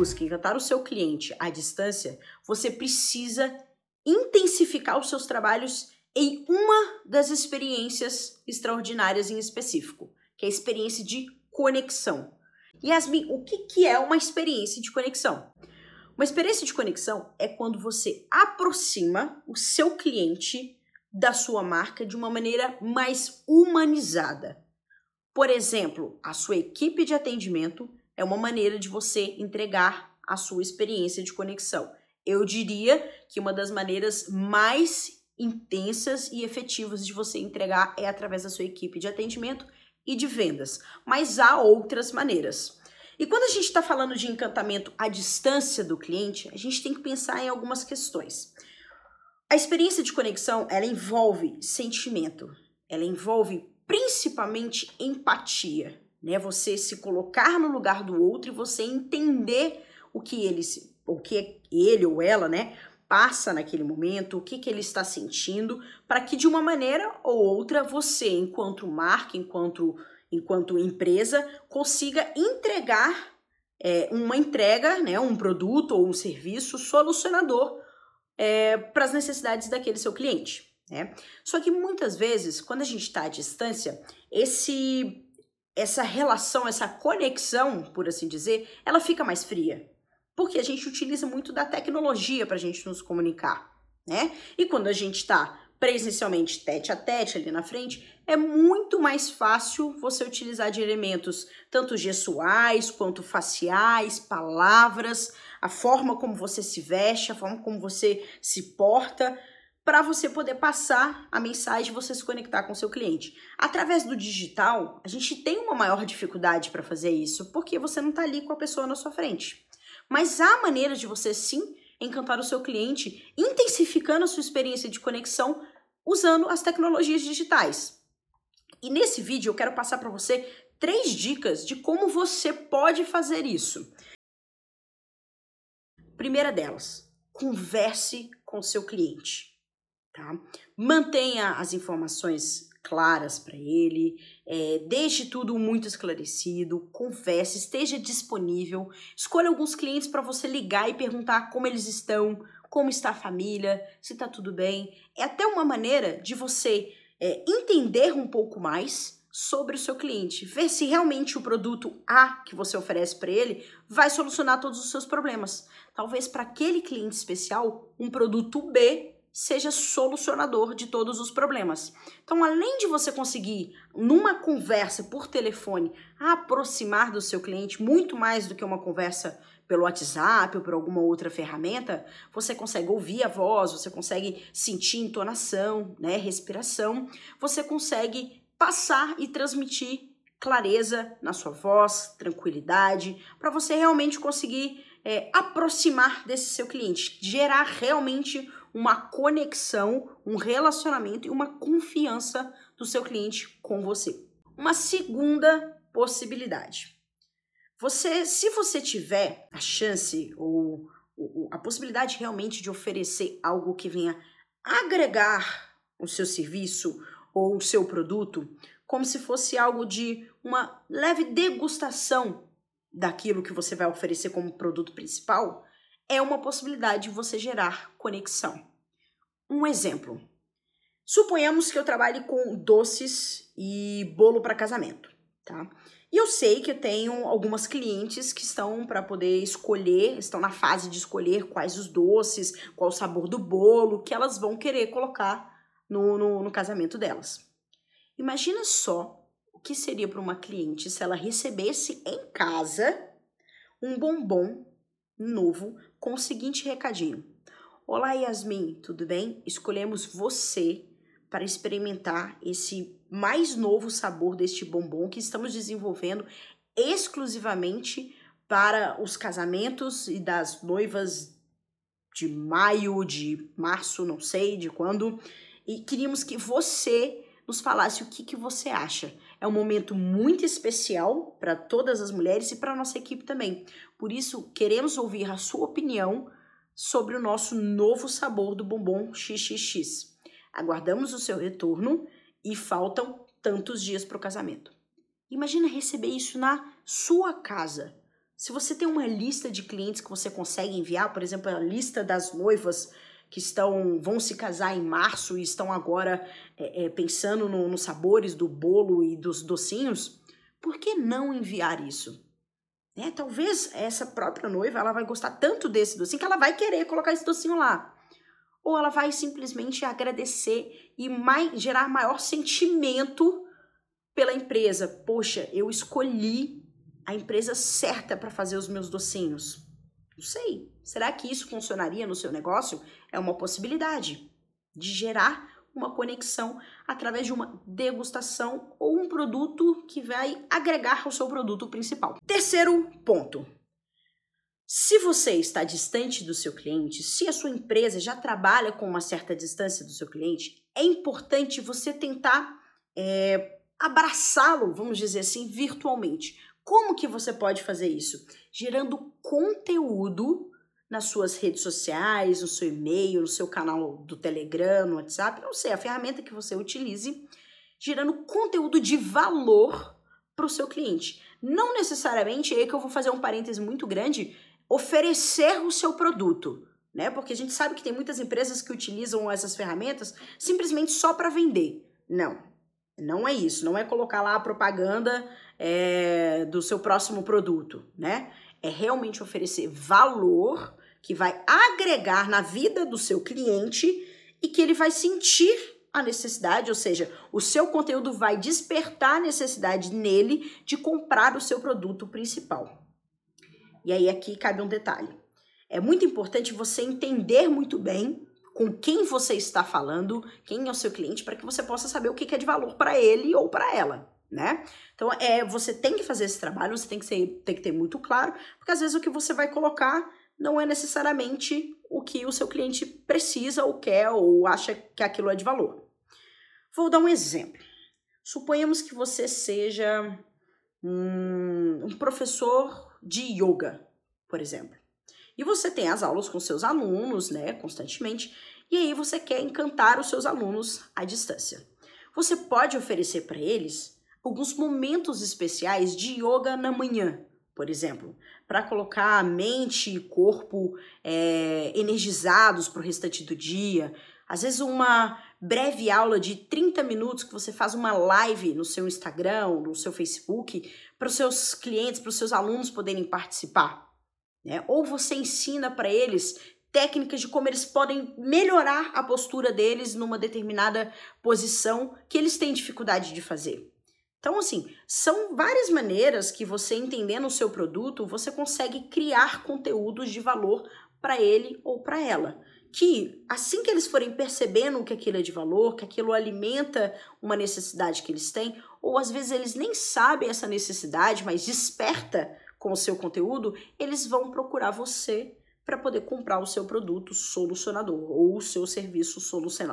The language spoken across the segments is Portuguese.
Busca encantar o seu cliente à distância, você precisa intensificar os seus trabalhos em uma das experiências extraordinárias em específico, que é a experiência de conexão. Yasmin, o que, que é uma experiência de conexão? Uma experiência de conexão é quando você aproxima o seu cliente da sua marca de uma maneira mais humanizada. Por exemplo, a sua equipe de atendimento é uma maneira de você entregar a sua experiência de conexão. Eu diria que uma das maneiras mais intensas e efetivas de você entregar é através da sua equipe de atendimento e de vendas. Mas há outras maneiras. E quando a gente está falando de encantamento à distância do cliente, a gente tem que pensar em algumas questões. A experiência de conexão, ela envolve sentimento, ela envolve principalmente empatia, né? Você se colocar no lugar do outro e você entender o que ele, o que ele ou ela, né, passa naquele momento, o que, que ele está sentindo, para que de uma maneira ou outra você, enquanto marca, enquanto, enquanto empresa, consiga entregar é, uma entrega, né, um produto ou um serviço solucionador é, para as necessidades daquele seu cliente. Né? Só que muitas vezes, quando a gente está à distância, esse, essa relação, essa conexão, por assim dizer, ela fica mais fria porque a gente utiliza muito da tecnologia para a gente nos comunicar, né? E quando a gente está presencialmente tete a tete ali na frente, é muito mais fácil você utilizar de elementos tanto gestuais quanto faciais, palavras, a forma como você se veste, a forma como você se porta, para você poder passar a mensagem e você se conectar com o seu cliente. Através do digital, a gente tem uma maior dificuldade para fazer isso, porque você não está ali com a pessoa na sua frente. Mas há maneiras de você sim encantar o seu cliente, intensificando a sua experiência de conexão usando as tecnologias digitais. E nesse vídeo eu quero passar para você três dicas de como você pode fazer isso. Primeira delas, converse com seu cliente, tá? Mantenha as informações claras para ele, é, deixe tudo muito esclarecido, converse, esteja disponível, escolha alguns clientes para você ligar e perguntar como eles estão, como está a família, se está tudo bem. É até uma maneira de você é, entender um pouco mais sobre o seu cliente, ver se realmente o produto A que você oferece para ele vai solucionar todos os seus problemas. Talvez para aquele cliente especial, um produto B seja solucionador de todos os problemas. Então, além de você conseguir, numa conversa por telefone, aproximar do seu cliente muito mais do que uma conversa pelo WhatsApp ou por alguma outra ferramenta, você consegue ouvir a voz, você consegue sentir entonação, né, respiração, você consegue passar e transmitir clareza na sua voz, tranquilidade, para você realmente conseguir é, aproximar desse seu cliente, gerar realmente uma conexão, um relacionamento e uma confiança do seu cliente com você. Uma segunda possibilidade. Você, se você tiver a chance ou, ou a possibilidade realmente de oferecer algo que venha agregar o seu serviço ou o seu produto, como se fosse algo de uma leve degustação daquilo que você vai oferecer como produto principal, é uma possibilidade de você gerar conexão. Um exemplo. Suponhamos que eu trabalhe com doces e bolo para casamento, tá? E eu sei que eu tenho algumas clientes que estão para poder escolher, estão na fase de escolher quais os doces, qual o sabor do bolo que elas vão querer colocar no, no, no casamento delas. Imagina só o que seria para uma cliente se ela recebesse em casa um bombom novo com o seguinte recadinho: Olá, Yasmin, tudo bem? Escolhemos você para experimentar esse mais novo sabor deste bombom que estamos desenvolvendo exclusivamente para os casamentos e das noivas de maio, de março, não sei de quando, e queríamos que você nos falasse o que, que você acha. É um momento muito especial para todas as mulheres e para a nossa equipe também. Por isso, queremos ouvir a sua opinião sobre o nosso novo sabor do bombom XXX. Aguardamos o seu retorno e faltam tantos dias para o casamento. Imagina receber isso na sua casa. Se você tem uma lista de clientes que você consegue enviar, por exemplo, a lista das noivas que estão vão se casar em março e estão agora é, é, pensando nos no sabores do bolo e dos docinhos, por que não enviar isso? Né? Talvez essa própria noiva ela vai gostar tanto desse docinho que ela vai querer colocar esse docinho lá. Ou ela vai simplesmente agradecer e mais, gerar maior sentimento pela empresa. Poxa, eu escolhi a empresa certa para fazer os meus docinhos. Não sei. Será que isso funcionaria no seu negócio? É uma possibilidade de gerar uma conexão através de uma degustação ou um produto que vai agregar ao seu produto principal. Terceiro ponto. Se você está distante do seu cliente, se a sua empresa já trabalha com uma certa distância do seu cliente, é importante você tentar é, abraçá-lo, vamos dizer assim, virtualmente. Como que você pode fazer isso? Gerando conteúdo nas suas redes sociais, no seu e-mail, no seu canal do Telegram, no WhatsApp, não sei, a ferramenta que você utilize, gerando conteúdo de valor para o seu cliente. Não necessariamente, aí que eu vou fazer um parêntese muito grande, oferecer o seu produto, né? Porque a gente sabe que tem muitas empresas que utilizam essas ferramentas simplesmente só para vender. Não, não é isso. Não é colocar lá a propaganda é, do seu próximo produto, né? É realmente oferecer valor que vai agregar na vida do seu cliente e que ele vai sentir a necessidade, ou seja, o seu conteúdo vai despertar a necessidade nele de comprar o seu produto principal. E aí aqui cabe um detalhe. É muito importante você entender muito bem com quem você está falando, quem é o seu cliente, para que você possa saber o que é de valor para ele ou para ela, né? Então, é, você tem que fazer esse trabalho, você tem que, ser, tem que ter muito claro, porque às vezes o que você vai colocar não é necessariamente o que o seu cliente precisa ou quer ou acha que aquilo é de valor. Vou dar um exemplo. Suponhamos que você seja um, um professor de yoga, por exemplo. E você tem as aulas com seus alunos, né, constantemente, e aí você quer encantar os seus alunos à distância. Você pode oferecer para eles alguns momentos especiais de yoga na manhã, por exemplo, para colocar a mente e corpo é, energizados para o restante do dia. Às vezes, uma breve aula de 30 minutos que você faz uma live no seu Instagram, no seu Facebook, para os seus clientes, para os seus alunos poderem participar. Né? Ou você ensina para eles técnicas de como eles podem melhorar a postura deles numa determinada posição que eles têm dificuldade de fazer. Então, assim, são várias maneiras que você, entendendo o seu produto, você consegue criar conteúdos de valor para ele ou para ela. Que assim que eles forem percebendo que aquilo é de valor, que aquilo alimenta uma necessidade que eles têm, ou às vezes eles nem sabem essa necessidade, mas desperta com o seu conteúdo, eles vão procurar você para poder comprar o seu produto solucionador ou o seu serviço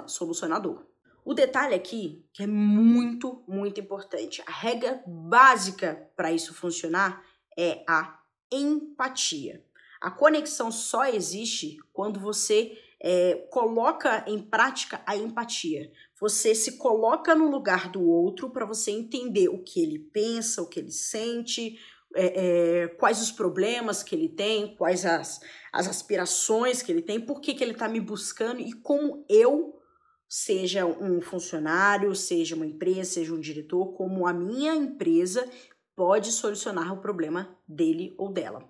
solucionador. O detalhe aqui, que é muito, muito importante, a regra básica para isso funcionar é a empatia. A conexão só existe quando você é, coloca em prática a empatia. Você se coloca no lugar do outro para você entender o que ele pensa, o que ele sente, é, é, quais os problemas que ele tem, quais as, as aspirações que ele tem, por que, que ele está me buscando e como eu seja um funcionário, seja uma empresa, seja um diretor, como a minha empresa pode solucionar o problema dele ou dela.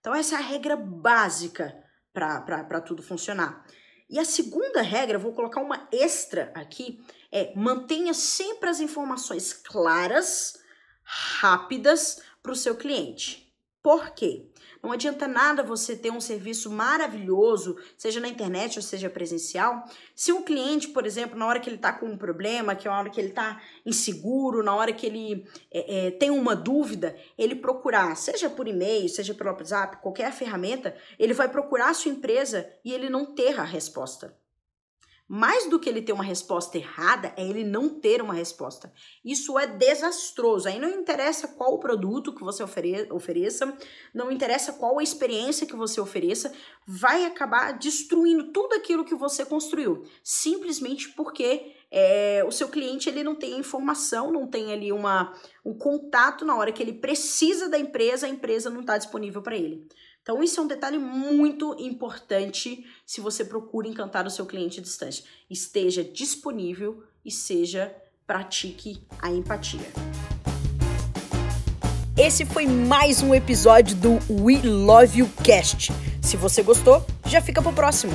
Então, essa é a regra básica para tudo funcionar. E a segunda regra, vou colocar uma extra aqui, é mantenha sempre as informações claras, rápidas para o seu cliente. Por quê? Não adianta nada você ter um serviço maravilhoso, seja na internet ou seja presencial, se o cliente, por exemplo, na hora que ele está com um problema, que é a hora que ele está inseguro, na hora que ele é, é, tem uma dúvida, ele procurar, seja por e-mail, seja pelo WhatsApp, qualquer ferramenta, ele vai procurar a sua empresa e ele não ter a resposta. Mais do que ele ter uma resposta errada, é ele não ter uma resposta. Isso é desastroso. Aí não interessa qual o produto que você ofere ofereça, não interessa qual a experiência que você ofereça, vai acabar destruindo tudo aquilo que você construiu. Simplesmente porque é, o seu cliente ele não tem informação, não tem ali uma, um contato na hora que ele precisa da empresa, a empresa não está disponível para ele. Então, isso é um detalhe muito importante se você procura encantar o seu cliente à distância. Esteja disponível e seja pratique a empatia. Esse foi mais um episódio do We Love You Cast. Se você gostou, já fica pro próximo.